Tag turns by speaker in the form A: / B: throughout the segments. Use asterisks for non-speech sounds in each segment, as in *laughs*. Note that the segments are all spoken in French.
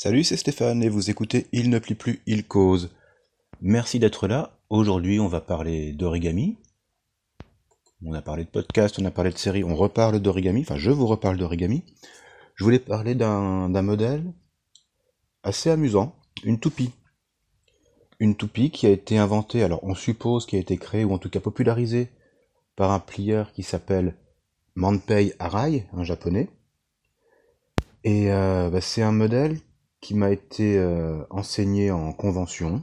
A: Salut, c'est Stéphane et vous écoutez Il ne plie plus, il cause. Merci d'être là. Aujourd'hui, on va parler d'origami. On a parlé de podcast, on a parlé de série, on reparle d'origami. Enfin, je vous reparle d'origami. Je voulais parler d'un modèle assez amusant, une toupie. Une toupie qui a été inventée, alors on suppose qui a été créée ou en tout cas popularisée par un plieur qui s'appelle Manpei Arai, un japonais. Et euh, bah, c'est un modèle qui m'a été euh, enseigné en convention.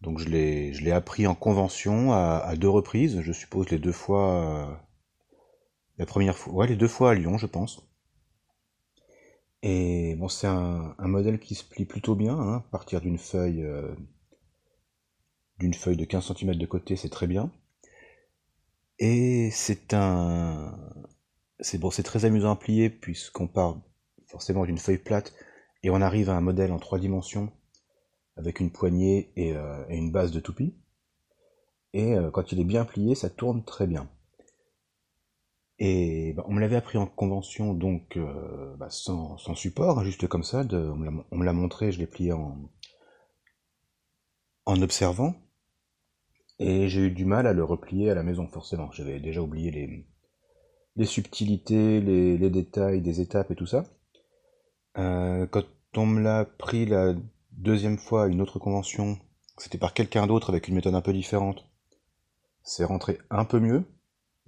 A: Donc je l'ai, appris en convention à, deux reprises, je suppose les deux fois, euh, la première fois, ouais les deux fois à Lyon je pense. Et bon c'est un, modèle qui se plie plutôt bien, hein, à partir d'une feuille, euh, d'une feuille de 15 cm de côté c'est très bien. Et c'est un, c'est bon c'est très amusant à plier puisqu'on part forcément d'une feuille plate et on arrive à un modèle en trois dimensions avec une poignée et, euh, une base de toupie. Et euh, quand il est bien plié, ça tourne très bien. Et bah, on me l'avait appris en convention, donc euh, bah, sans, support, hein, juste comme ça. on me l'a montré, je l'ai plié en, en observant. Et j'ai eu du mal à le replier à la maison, forcément. J'avais déjà oublié les, subtilités, les, détails des étapes et tout ça. Euh, quand on me l'a pris la deuxième fois à une autre convention, c'était par quelqu'un d'autre avec une méthode un peu différente, c'est rentré un peu mieux,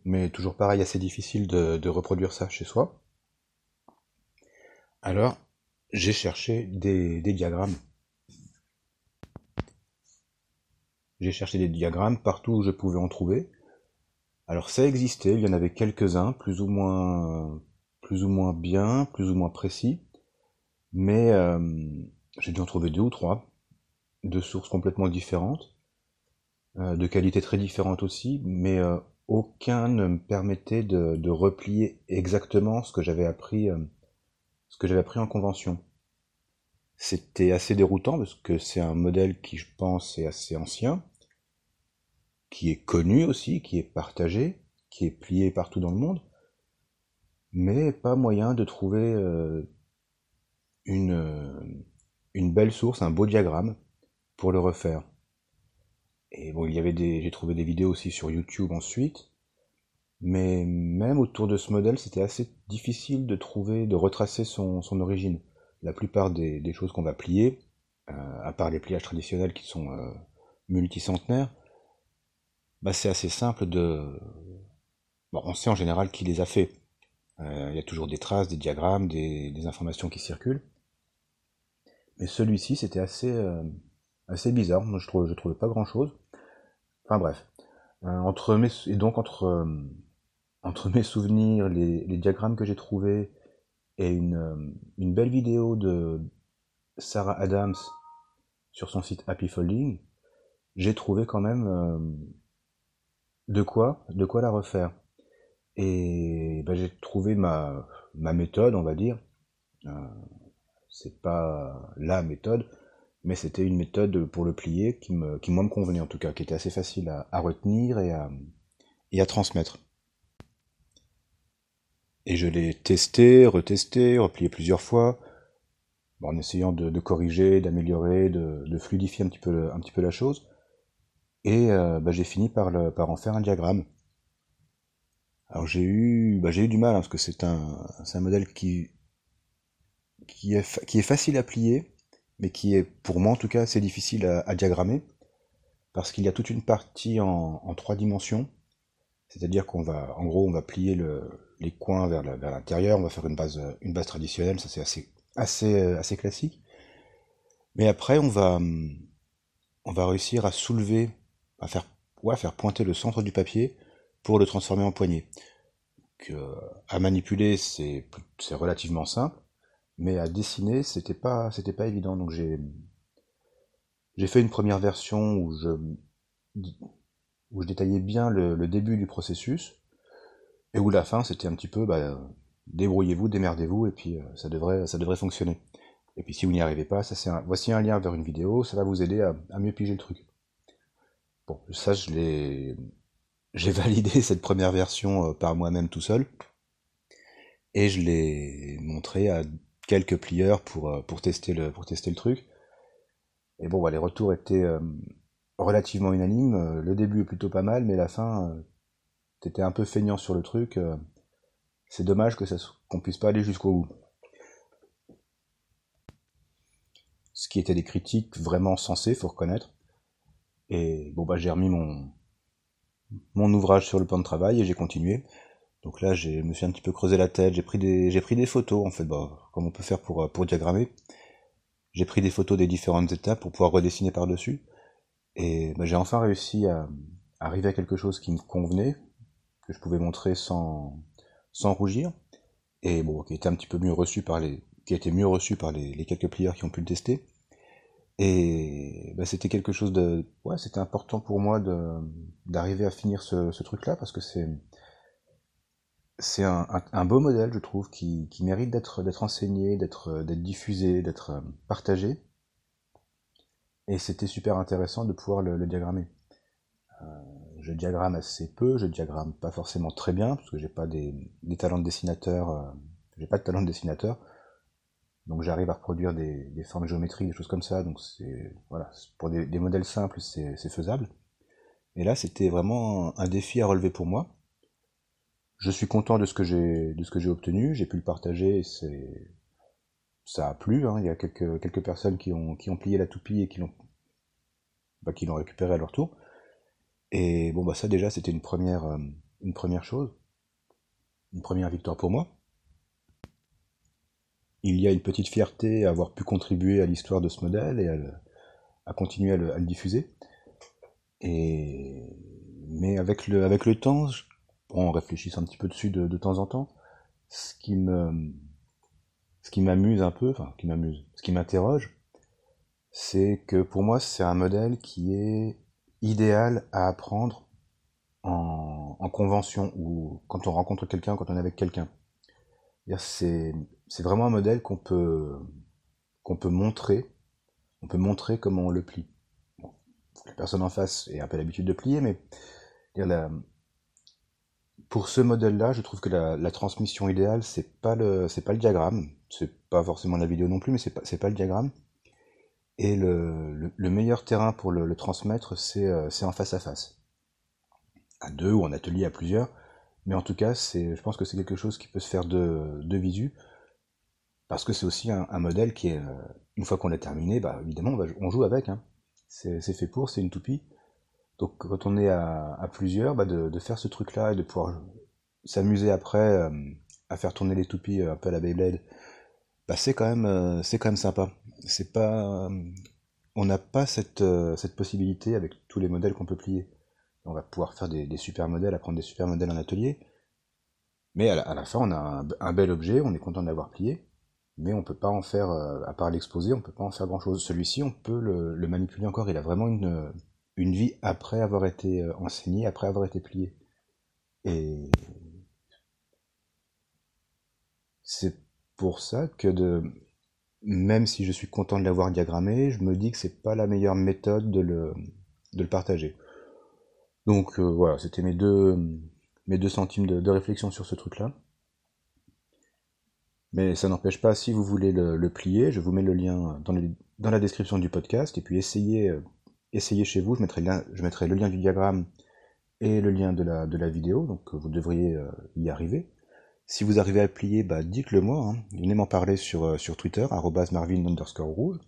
A: mais toujours pareil, assez difficile de, reproduire ça chez soi. Alors, j'ai cherché des, des diagrammes. J'ai cherché des diagrammes partout où je pouvais en trouver. Alors ça existait, il y en avait quelques-uns, plus ou moins plus ou moins bien, plus ou moins précis. Mais euh, j'ai dû en trouver deux ou trois, de sources complètement différentes, euh, de qualités très différentes aussi, mais euh, aucun ne me permettait de, replier exactement ce que j'avais appris, ce que j'avais appris en convention. C'était assez déroutant parce que c'est un modèle qui, je pense, est assez ancien, qui est connu aussi, qui est partagé, qui est plié partout dans le monde, mais pas moyen de trouver euh, une belle source, un beau diagramme pour le refaire. Et bon, il y avait des, j'ai trouvé des vidéos aussi sur YouTube ensuite, mais même autour de ce modèle, c'était assez difficile de trouver, de retracer son, origine. La plupart des, choses qu'on va plier, euh, à part les pliages traditionnels qui sont euh, multicentenaires, bah c'est assez simple de... Bon, on sait en général qui les a fait. Euh, il y a toujours des traces, des diagrammes, des informations qui circulent. Mais celui-ci, c'était assez, euh, assez bizarre. Moi, je trouvais, je trouvais pas grand-chose. Enfin bref. Euh, entre mes, et donc entre, euh, entre mes souvenirs, les, les diagrammes que j'ai trouvés et une, une belle vidéo de Sarah Adams sur son site Happy Folding, j'ai trouvé quand même de quoi, de quoi la refaire. Et ben, j'ai trouvé ma, ma méthode, on va dire. C'est pas la méthode, mais c'était une méthode pour le plier qui, me, moi me convenait en tout cas, qui était assez facile à, retenir et à, et à transmettre. Et je l'ai testé, retesté, replié plusieurs fois, en essayant de, corriger, d'améliorer, de, fluidifier un petit peu, la chose. Et euh, bah, j'ai fini par, en faire un diagramme. Alors j'ai eu, bah, eu du mal, hein, parce que c'est un modèle qui qui est, qui est facile à plier, mais qui est, pour moi en tout cas, assez difficile à, diagrammer, parce qu'il y a toute une partie en, trois dimensions, c'est-à-dire qu'on va, en gros, on va plier le, les coins vers l'intérieur, on va faire une base, une base traditionnelle, ça c'est assez, assez, assez classique. Mais après, on va, on va réussir à soulever, à faire, ouais, à faire pointer le centre du papier pour le transformer en poignée. Euh, à manipuler, c'est relativement simple. Mais à dessiner, c'était pas, c'était pas évident. Donc j'ai, j'ai fait une première version où je, où je détaillais bien le, début du processus et où la fin c'était un petit peu, bah, débrouillez-vous, démerdez-vous et puis euh, ça devrait, ça devrait fonctionner. Et puis si vous n'y arrivez pas, ça c'est voici un lien vers une vidéo, ça va vous aider à, à mieux piger le truc. Bon, ça je l'ai, j'ai *laughs* validé cette première version euh, par moi-même tout seul et je l'ai montré à quelques plieurs pour, pour, tester, le, pour tester le truc. Et bon, bah, les retours étaient relativement unanimes. Le début est plutôt pas mal, mais la fin, t'étais un peu feignant sur le truc. C'est dommage que ça, qu'on puisse pas aller jusqu'au bout. Ce qui était des critiques vraiment sensées, faut reconnaître. Et bon bah j'ai remis mon mon ouvrage sur le plan de travail et j'ai continué. Donc là, je me suis un petit peu creusé la tête, j'ai pris des photos en fait, comme on peut faire pour pour diagrammer. J'ai pris des photos des différentes étapes pour pouvoir redessiner par-dessus. Et bah, j'ai enfin réussi à, arriver à quelque chose qui me convenait, que je pouvais montrer sans rougir, et bon, qui était un petit peu mieux reçu par les, quelques plieurs qui ont pu le tester. Et bah, c'était quelque chose de, ouais, c'était important pour moi d'arriver à finir ce, ce truc-là parce que c'est c'est un, beau modèle, je trouve, qui, mérite d'être enseigné, d'être diffusé, d'être euh, partagé. Et c'était super intéressant de pouvoir le, le diagrammer. Euh, je diagramme assez peu, je diagramme pas forcément très bien, parce que j'ai pas des, talents de dessinateur, euh, j'ai pas de talent de dessinateur, donc j'arrive à reproduire des, formes géométriques, des choses comme ça, donc c'est voilà, pour des, modèles simples, c'est faisable. Et là, c'était vraiment un défi à relever pour moi. Je suis content de ce que j'ai de ce que j'ai obtenu, j'ai pu le partager, c'est ça a plu. Hein. Il y a quelques quelques personnes qui ont qui ont plié la toupie et qui l'ont bah, qui l'ont récupéré à leur tour. Et bon, bah ça déjà, c'était une première, euh, une première chose, une première victoire pour moi. Il y a une petite fierté à avoir pu contribuer à l'histoire de ce modèle et à, continuer à le, diffuser. Et mais avec le, avec le temps, on réfléchisse un petit peu dessus de, temps en temps. Ce qui me, ce qui m'amuse un peu, enfin, qui m'amuse, ce qui m'interroge, c'est que pour moi, c'est un modèle qui est idéal à apprendre en, en convention ou quand on rencontre quelqu'un, quand on est avec quelqu'un. C'est vraiment un modèle qu'on peut, qu'on peut montrer, on peut montrer comment on le plie. La personne en face ait un peu l'habitude de plier, mais la, pour ce modèle-là, je trouve que la, transmission idéale, c'est pas le, c'est pas le diagramme, c'est pas forcément la vidéo non plus, mais c'est pas, c'est pas le diagramme, et le, le, meilleur terrain pour le, transmettre, euh, c'est en face à face. À deux ou en atelier à plusieurs. Mais en tout cas, c'est, je pense que c'est quelque chose qui peut se faire de, de visu. Parce que c'est aussi un, modèle qui est, euh, une fois qu'on l'a terminé, bah, évidemment, on, joue avec. Hein. C'est fait pour, c'est une toupie. Donc quand on est à, plusieurs, bah, de, faire ce truc-là et de pouvoir s'amuser après euh, à faire tourner les toupies un peu à la Beyblade, bah, c'est quand même, c'est quand même sympa c'est pas, on n'a pas cette, euh, possibilité avec tous les modèles qu'on peut plier. On va pouvoir faire des, super modèles, apprendre des super modèles en atelier, mais à la, fin, on a un, bel objet, on est content de l'avoir plié, mais on peut pas en faire, euh, à part l'exposer, on peut pas en faire grand chose. Celui-ci, on peut le, manipuler encore, il a vraiment une, une vie après avoir été euh, enseigné, après avoir été plié. Et c'est pour ça que de, même si je suis content de l'avoir diagrammé, je me dis que c'est pas la meilleure méthode de le, partager. Donc euh, voilà, c'était mes deux, mes centimes de, réflexion sur ce truc-là. Mais ça n'empêche pas, si vous voulez le, plier, je vous mets le lien dans, dans, la description du podcast, et puis essayez, euh, essayez chez vous, je mettrai, le lien du diagramme et le lien de la, vidéo, donc vous devriez euh, y arriver. Si vous arrivez à plier, bah dites-le moi. Hein. Venez m'en parler sur, euh, sur Twitter, marvin underscore rouge.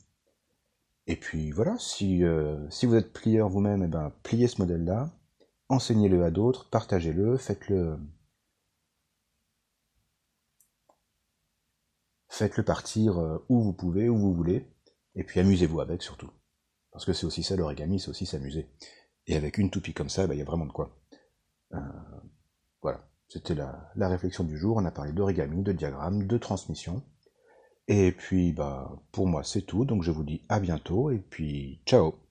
A: Et puis voilà, si, euh, vous êtes plieur vous-même, eh ben, pliez ce modèle-là, enseignez-le à d'autres, partagez-le, faites-le. Faites-le partir euh, où vous pouvez, où vous voulez, et puis amusez-vous avec surtout. Parce que c'est aussi ça l'origami, c'est aussi s'amuser. Et avec une toupie comme ça, bah, il y a vraiment de quoi. voilà. C'était la, la, réflexion du jour. On a parlé d'origami, de diagramme, de transmission. Et puis, bah, pour moi, c'est tout. Donc, je vous dis à bientôt. Et puis, ciao